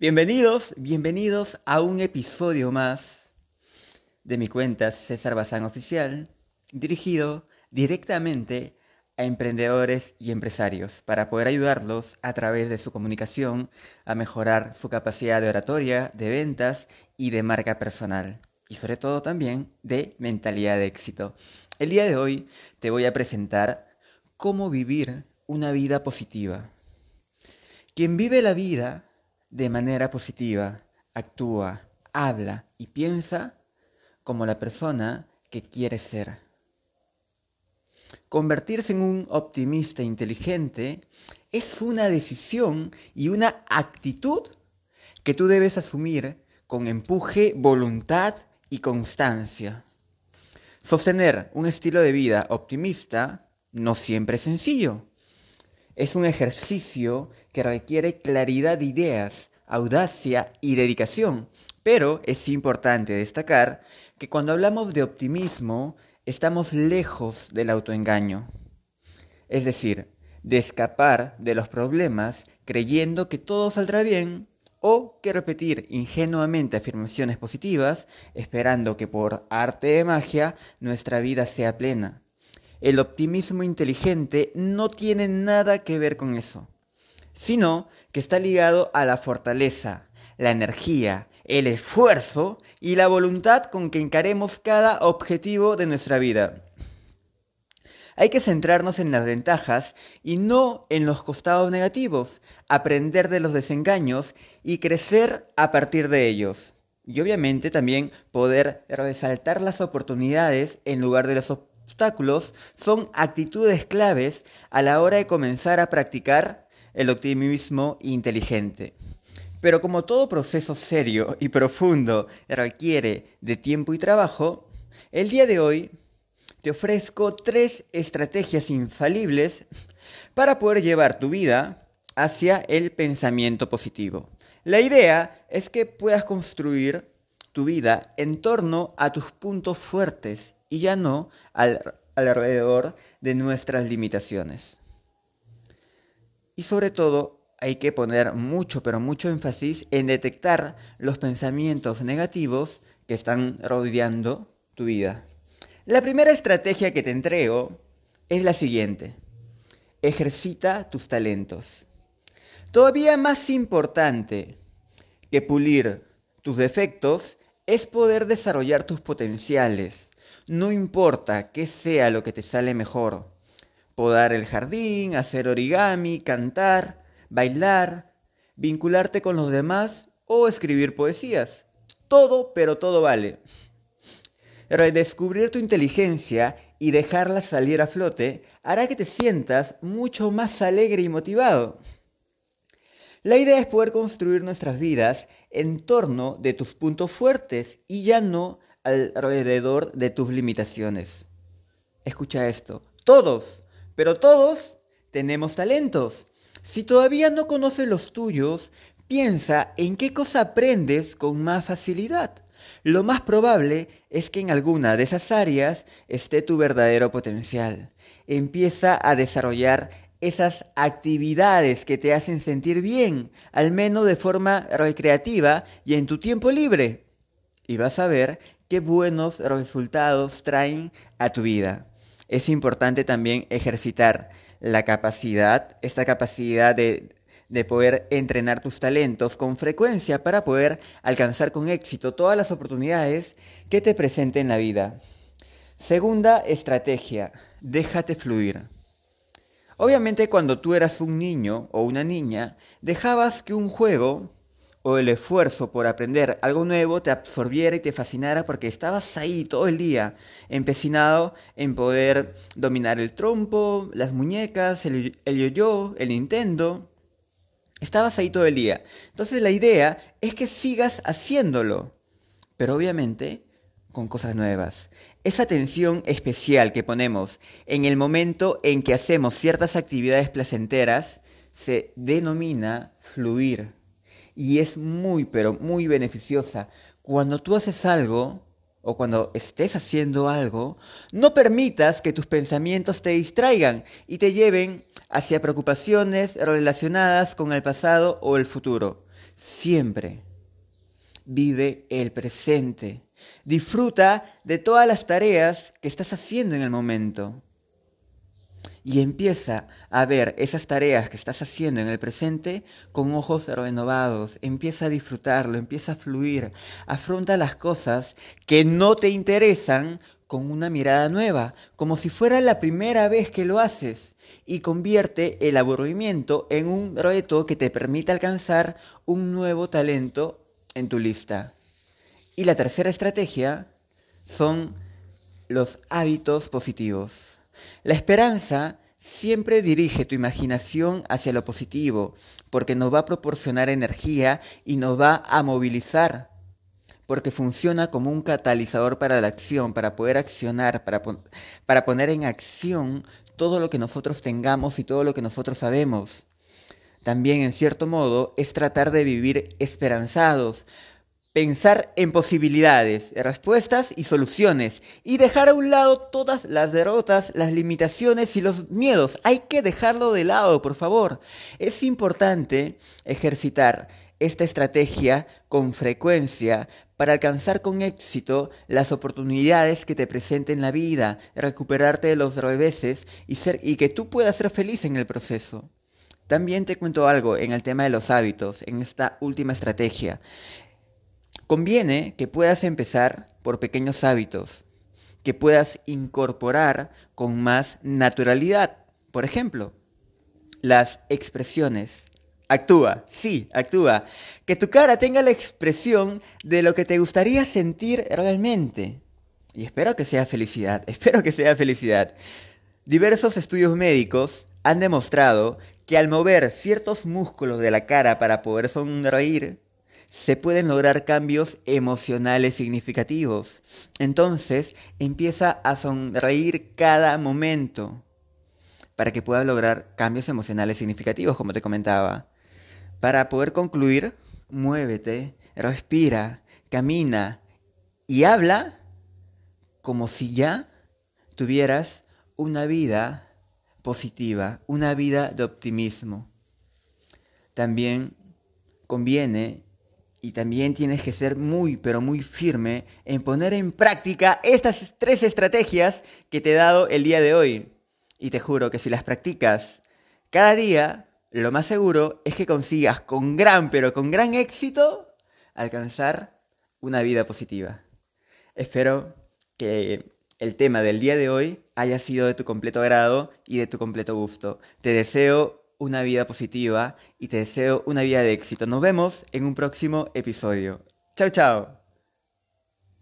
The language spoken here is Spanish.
Bienvenidos, bienvenidos a un episodio más de mi cuenta César Bazán Oficial, dirigido directamente a emprendedores y empresarios para poder ayudarlos a través de su comunicación a mejorar su capacidad de oratoria, de ventas y de marca personal. Y sobre todo también de mentalidad de éxito. El día de hoy te voy a presentar cómo vivir una vida positiva. Quien vive la vida de manera positiva, actúa, habla y piensa como la persona que quiere ser. Convertirse en un optimista inteligente es una decisión y una actitud que tú debes asumir con empuje, voluntad y constancia. Sostener un estilo de vida optimista no siempre es sencillo. Es un ejercicio que requiere claridad de ideas, audacia y dedicación. Pero es importante destacar que cuando hablamos de optimismo, estamos lejos del autoengaño. Es decir, de escapar de los problemas creyendo que todo saldrá bien o que repetir ingenuamente afirmaciones positivas esperando que por arte de magia nuestra vida sea plena. El optimismo inteligente no tiene nada que ver con eso, sino que está ligado a la fortaleza, la energía, el esfuerzo y la voluntad con que encaremos cada objetivo de nuestra vida. Hay que centrarnos en las ventajas y no en los costados negativos, aprender de los desengaños y crecer a partir de ellos. Y obviamente también poder resaltar las oportunidades en lugar de los son actitudes claves a la hora de comenzar a practicar el optimismo inteligente. Pero como todo proceso serio y profundo requiere de tiempo y trabajo, el día de hoy te ofrezco tres estrategias infalibles para poder llevar tu vida hacia el pensamiento positivo. La idea es que puedas construir tu vida en torno a tus puntos fuertes y ya no alrededor de nuestras limitaciones. Y sobre todo hay que poner mucho, pero mucho énfasis en detectar los pensamientos negativos que están rodeando tu vida. La primera estrategia que te entrego es la siguiente. Ejercita tus talentos. Todavía más importante que pulir tus defectos es poder desarrollar tus potenciales. No importa qué sea lo que te sale mejor. Podar el jardín, hacer origami, cantar, bailar, vincularte con los demás o escribir poesías. Todo, pero todo vale. Redescubrir tu inteligencia y dejarla salir a flote hará que te sientas mucho más alegre y motivado. La idea es poder construir nuestras vidas en torno de tus puntos fuertes y ya no alrededor de tus limitaciones. Escucha esto. Todos, pero todos tenemos talentos. Si todavía no conoces los tuyos, piensa en qué cosa aprendes con más facilidad. Lo más probable es que en alguna de esas áreas esté tu verdadero potencial. Empieza a desarrollar esas actividades que te hacen sentir bien, al menos de forma recreativa y en tu tiempo libre. Y vas a ver qué buenos resultados traen a tu vida. Es importante también ejercitar la capacidad, esta capacidad de, de poder entrenar tus talentos con frecuencia para poder alcanzar con éxito todas las oportunidades que te presenten la vida. Segunda estrategia, déjate fluir. Obviamente cuando tú eras un niño o una niña, dejabas que un juego o el esfuerzo por aprender algo nuevo te absorbiera y te fascinara porque estabas ahí todo el día, empecinado en poder dominar el trompo, las muñecas, el, yo-yo, el Nintendo. Estabas ahí todo el día. Entonces la idea es que sigas haciéndolo, pero obviamente con cosas nuevas. Esa atención especial que ponemos en el momento en que hacemos ciertas actividades placenteras se denomina fluir y es muy, pero muy beneficiosa. Cuando tú haces algo o cuando estés haciendo algo, no permitas que tus pensamientos te distraigan y te lleven hacia preocupaciones relacionadas con el pasado o el futuro. siempre. Vive el presente. Disfruta de todas las tareas que estás haciendo en el momento. Y empieza a ver esas tareas que estás haciendo en el presente con ojos renovados. Empieza a disfrutarlo, empieza a fluir. Afronta las cosas que no te interesan con una mirada nueva, como si fuera la primera vez que lo haces. Y convierte el aburrimiento en un reto que te permite alcanzar un nuevo talento en tu lista. Y la tercera estrategia son los hábitos positivos. La esperanza siempre dirige tu imaginación hacia lo positivo, porque nos va a proporcionar energía y nos va a movilizar, porque funciona como un catalizador para la acción, para poder accionar, para, para poner en acción todo lo que nosotros tengamos y todo lo que nosotros sabemos. También, en cierto modo, es tratar de vivir esperanzados, pensar en posibilidades, respuestas y soluciones y dejar a un lado todas las derrotas, las limitaciones y los miedos. Hay que dejarlo de lado, por favor. Es importante ejercitar esta estrategia con frecuencia para alcanzar con éxito las oportunidades que te presenten la vida, recuperarte de los reveses y, ser, y que tú puedas ser feliz en el proceso. También te cuento algo en el tema de los hábitos, en esta última estrategia. Conviene que puedas empezar por pequeños hábitos, que puedas incorporar con más naturalidad. Por ejemplo, las expresiones. Actúa, sí, actúa. Que tu cara tenga la expresión de lo que te gustaría sentir realmente. Y espero que sea felicidad, espero que sea felicidad. Diversos estudios médicos han demostrado que al mover ciertos músculos de la cara para poder sonreír, se pueden lograr cambios emocionales significativos. Entonces, empieza a sonreír cada momento para que puedas lograr cambios emocionales significativos, como te comentaba. Para poder concluir, muévete, respira, camina y habla como si ya tuvieras una vida positiva, una vida de optimismo. También conviene y también tienes que ser muy, pero muy firme en poner en práctica estas tres estrategias que te he dado el día de hoy. Y te juro que si las practicas cada día, lo más seguro es que consigas con gran, pero con gran éxito, alcanzar una vida positiva. Espero que el tema del día de hoy haya sido de tu completo agrado y de tu completo gusto. Te deseo una vida positiva y te deseo una vida de éxito. Nos vemos en un próximo episodio. Chao, chao.